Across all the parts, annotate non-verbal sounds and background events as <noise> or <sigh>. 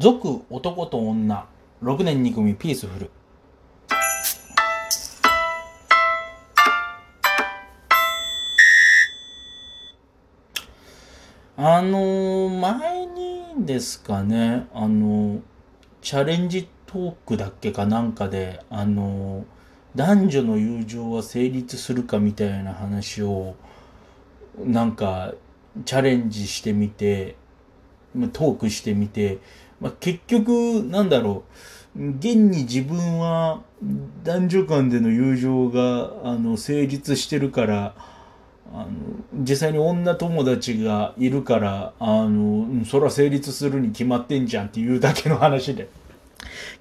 俗男と女。6年2組ピースフル。あの前にですかね。あのチャレンジトークだっけかなんかであの男女の友情は成立するかみたいな話をなんかチャレンジしてみてトークしてみて、まあ、結局なんだろう。現に自分は男女間での友情があの成立してるからあの実際に女友達がいるからあのそれは成立するに決まってんじゃんっていうだけの話で。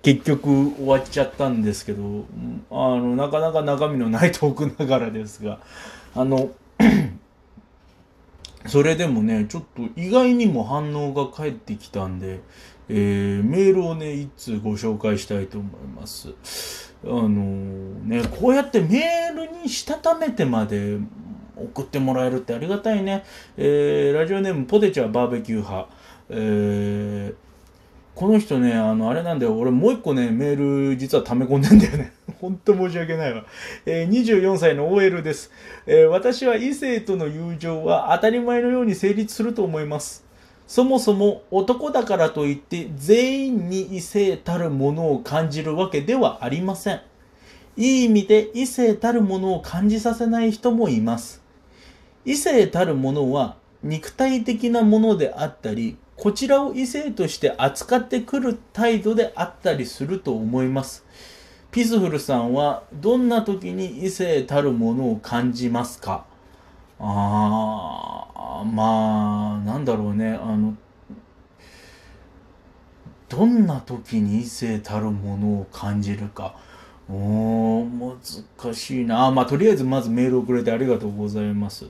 結局終わっちゃったんですけどあのなかなか中身のないトークながらですがあのそれでもねちょっと意外にも反応が返ってきたんで、えーメールをね一通ご紹介したいと思います。あのねこうやってメールにしたためてまで送ってもらえるってありがたいね。えーラジオネームポテチはバーベキュー派。えーこの人ね、あの、あれなんだよ。俺もう一個ね、メール実は溜め込んでんだよね。ほんと申し訳ないわ。えー24歳の OL です、えー私は異性との友情は当たり前のように成立すると思います。そもそも男だからといって全員に異性たるものを感じるわけではありません。いい意味で異性たるものを感じさせない人もいます。異性たるものは肉体的なものであったり、こちらを異性として扱ってくる態度であったりすると思います。ピスフルさんはどんな時に異性たるものを感じますか？ああ、まあ、なんだろうね、あの、どんな時に異性たるものを感じるか。おー、難しいな。まあ、とりあえずまずメールをくれてありがとうございます。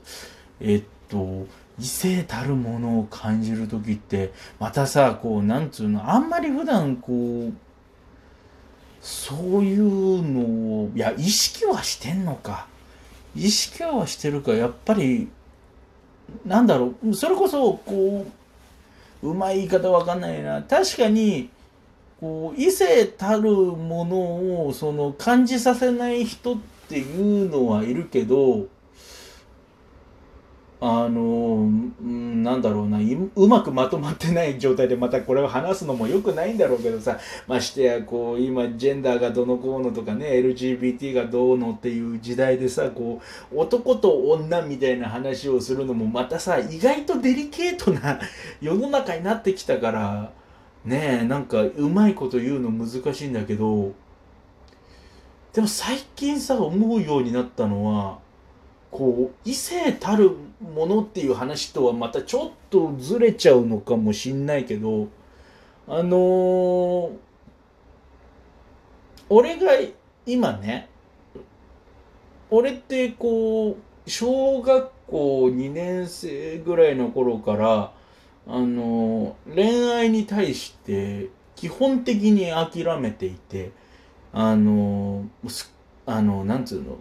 えっと、異性たるものを感じる時って、またさ、こう、なんつうの、あんまり普段こう、そういうのを、いや、意識はしてんのか。意識はしてるか、やっぱり、なんだろう、それこそ、こう、うまい言い方わかんないな。確かに、こう、異性たるものを、その、感じさせない人っていうのはいるけど、あの、うんなんだろうな、うまくまとまってない状態でまたこれを話すのも良くないんだろうけどさ、ましてや、こう、今、ジェンダーがどのこうのとかね、LGBT がどうのっていう時代でさ、こう、男と女みたいな話をするのもまたさ、意外とデリケートな世の中になってきたから、ねえ、なんか、うまいこと言うの難しいんだけど、でも最近さ、思うようになったのは、こう異性たるものっていう話とはまたちょっとずれちゃうのかもしんないけどあのー俺が今ね俺ってこう小学校2年生ぐらいの頃からあのー恋愛に対して基本的に諦めていてあのーすあのなんつうの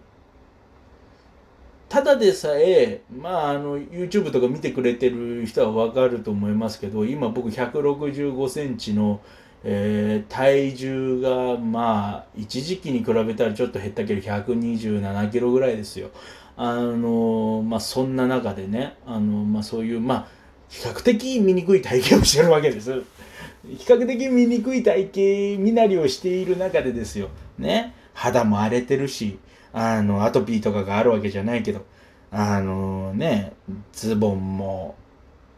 ただでさえ、まあ、あの、YouTube とか見てくれてる人はわかると思いますけど、今僕165センチの、えー体重が、まあ、一時期に比べたらちょっと減ったけど、127キロぐらいですよ。あの、まあ、そんな中でね、あの、まあ、そういう、まあ、比較的醜い体型をしてるわけです。比較的醜い体型身なりをしている中でですよ。ね。肌も荒れてるし、あの、アトピーとかがあるわけじゃないけど、あのね、ズボンも、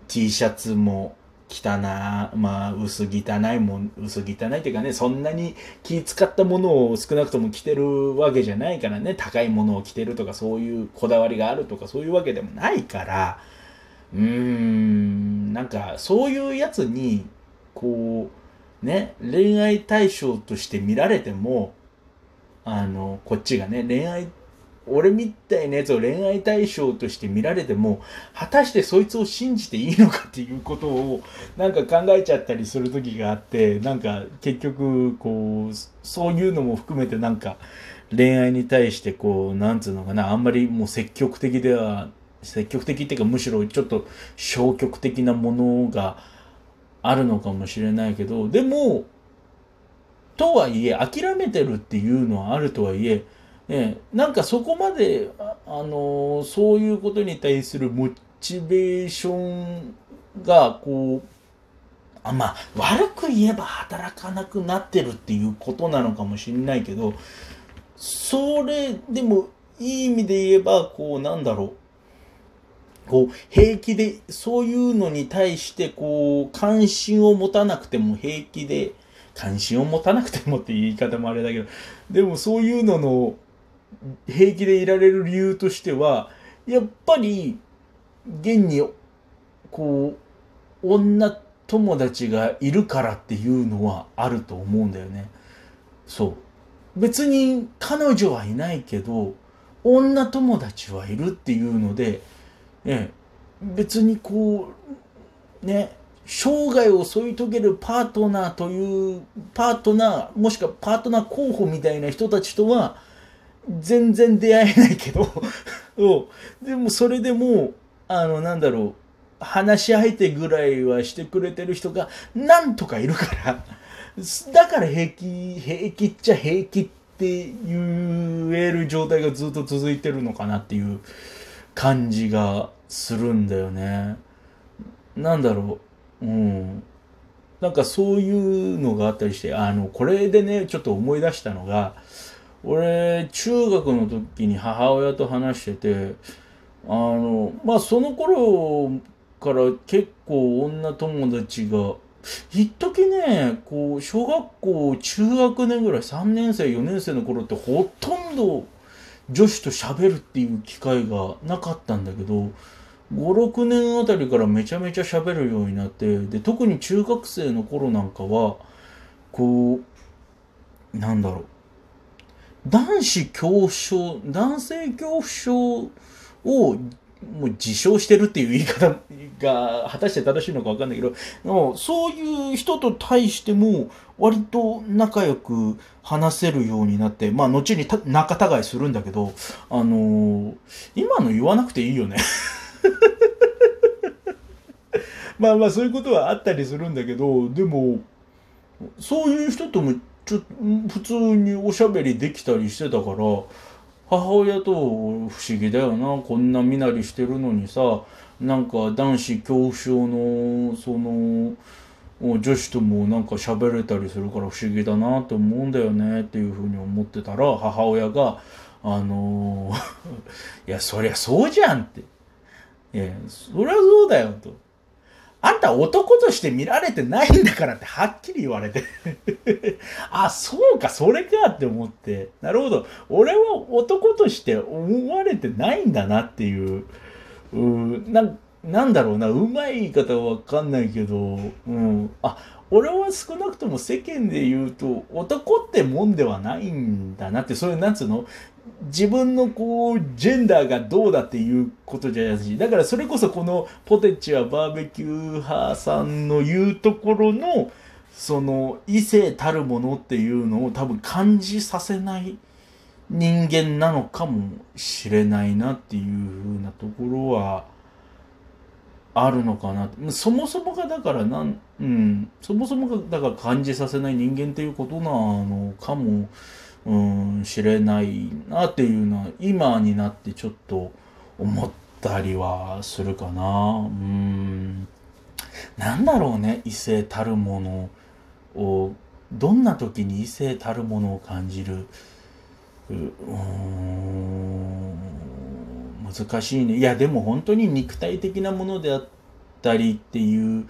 T シャツも、汚、まあ、薄汚いもん、薄汚いっていうかね、そんなに気使ったものを少なくとも着てるわけじゃないからね、高いものを着てるとか、そういうこだわりがあるとか、そういうわけでもないから、うーん、なんか、そういうやつに、こう、ね、恋愛対象として見られても、あの、こっちがね、恋愛、俺みたいなやつを恋愛対象として見られても、果たしてそいつを信じていいのかっていうことを、なんか考えちゃったりする時があって、なんか結局、こう、そういうのも含めてなんか、恋愛に対してこう、なんつうのかな、あんまりもう積極的では、積極的っていうかむしろちょっと消極的なものが、あるのかもしれないけど、でも、とはいえ、諦めてるっていうのはあるとはいえ、ね、なんかそこまで、あの、そういうことに対するモチベーションが、こう、あまあ、悪く言えば働かなくなってるっていうことなのかもしれないけど、それ、でも、いい意味で言えば、こう、なんだろう。こう、平気で、そういうのに対して、こう、関心を持たなくても平気で、関心を持たなくてもって言い方もあれだけど、でもそういうのの平気でいられる理由としては、やっぱり、現に、こう、女友達がいるからっていうのはあると思うんだよね。そう。別に彼女はいないけど、女友達はいるっていうので、ね、別にこう、ね、生涯を添い遂げるパートナーというパートナーもしくはパートナー候補みたいな人たちとは全然出会えないけど。<laughs> でもそれでもあのなんだろう話し相手ぐらいはしてくれてる人がなんとかいるから。<laughs> だから平気平気っちゃ平気って言える状態がずっと続いてるのかなっていう感じがするんだよね。なんだろううん。なんかそういうのがあったりして、あの、これでね、ちょっと思い出したのが、俺、中学の時に母親と話してて、あの、まあその頃から結構女友達が、一時ね、こう、小学校、中学年ぐらい、3年生、4年生の頃ってほとんど女子と喋るっていう機会がなかったんだけど、56年あたりからめちゃめちゃ喋るようになってで特に中学生の頃なんかはこうなんだろう。男子恐怖症男性恐怖症をもう自称してるっていう言い方が果たして正しいのか分かんないけどそういう人と対しても割と仲良く話せるようになってまあ後に仲違いするんだけどあのー、今の言わなくていいよね。<laughs> <laughs> まあまあそういうことはあったりするんだけどでもそういう人ともちょ普通におしゃべりできたりしてたから母親と不思議だよな。こんな身なりしてるのにさなんか男子恐怖症のその女子ともなんか喋れたりするから不思議だなって思うんだよねっていうふうに思ってたら母親があのー、<laughs> いやそりゃそうじゃんって。えそりゃそうだよと。あんた男として見られてないんだからってはっきり言われて <laughs> あ、そうか、それかって思って。なるほど。俺は男として思われてないんだなっていう。うななんだろうな、うまい言い方はわかんないけど、うん。あ、俺は少なくとも世間で言うと男ってもんではないんだなってそういうなんつうの？自分のこうジェンダーがどうだっていうことじゃないしだからそれこそこのポテチはバーベキュー派さんの言うところのその異性たるものっていうのを多分感じさせない人間なのかもしれないなっていうふうなところはあるのかな。そもそもがだからなん、うん、そもそもがだから感じさせない人間っていうことなのかもうん知れないなっていうのは今になってちょっと思ったりはするかな。うん。なんだろうね異性たるものをどんな時に異性たるものを感じる？うん。難しいね。いやでも本当に肉体的なものであったりっていう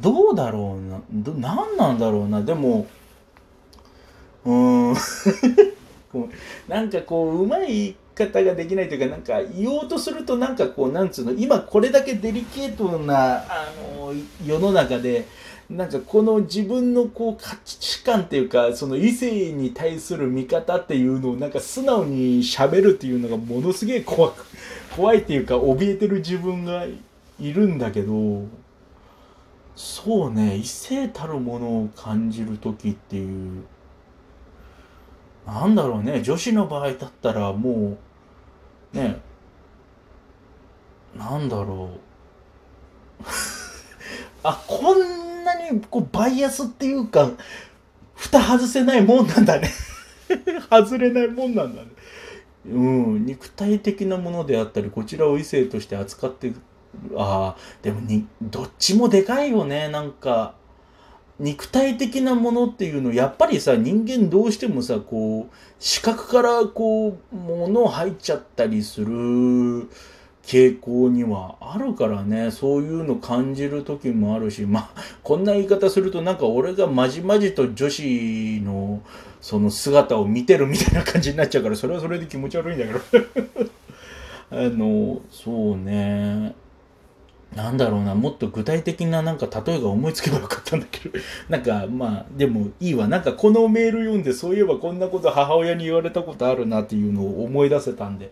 どうだろうな。ど何なんだろうな。でもうーん。<laughs> なんかこううまい言い方ができないというかなんか言おうとするとなんかこうなんつうの今これだけデリケートなあの世の中でなんかこの自分のこう価値観っていうかその異性に対する見方っていうのをなんか素直にしゃべるっていうのがものすげえ怖く怖いっていうか怯えてる自分がいるんだけどそうね異性たるものを感じる時っていうなんだろうね女子の場合だったらもうねなんだろう。<laughs> あ、こんにこうバイアスっていうか、蓋外せないもんなんだね <laughs> 外れないもんなんだね。うん、肉体的なものであったり、こちらを異性として扱ってああ、でもに、どっちもでかいよね、なんか。肉体的なものっていうの、やっぱりさ、人間どうしてもさ、こう、視覚からこう、物入っちゃったりする傾向にはあるからね、そういうの感じる時もあるし、まあ、こんな言い方するとなんか俺がまじまじと女子のその姿を見てるみたいな感じになっちゃうから、それはそれで気持ち悪いんだけど。<laughs> あの、そうね。なんだろうな、もっと具体的ななんか例えが思いつけばよかったんだけど、<laughs> なんかまあ、でもいいわ。なんかこのメール読んで、そういえばこんなこと母親に言われたことあるなっていうのを思い出せたんで、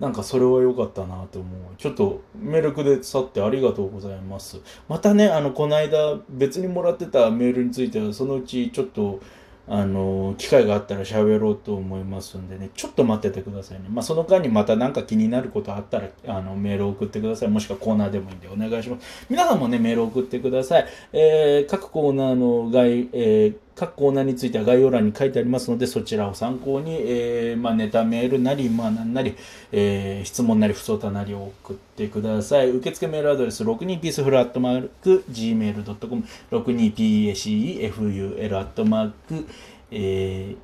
なんかそれは良かったなと思う。ちょっとメールくで去ってありがとうございます。またね、あの、この間別にもらってたメールについては、そのうちちょっと、あの、機会があったら喋ろうと思いますんでね、ちょっと待っててくださいね。まあ、その間にまた何か気になることあったら、あの、メール送ってください。もしくはコーナーでもいいんでお願いします。皆さんもね、メール送ってください。えー、各コーナーの概、えー、各コーナーについては概要欄に書いてありますので、そちらを参考に、えー、まあ、ネタメールなり、まあ、なんなり、えー、質問なり、不相談なりを送ってください。受付メールアドレス、62peaceful アットマーク、gmail.com、62paceful アットマーク、えー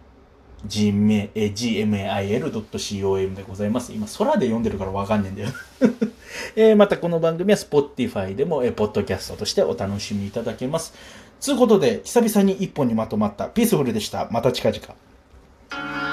gmail.com でございます。今、空で読んでるからわかんねえんだよ <laughs> えー、またこの番組は Spotify でも、えー、ポッドキャストとしてお楽しみいただけます。つうことで、久々に一本にまとまったピースフルでした。また近々。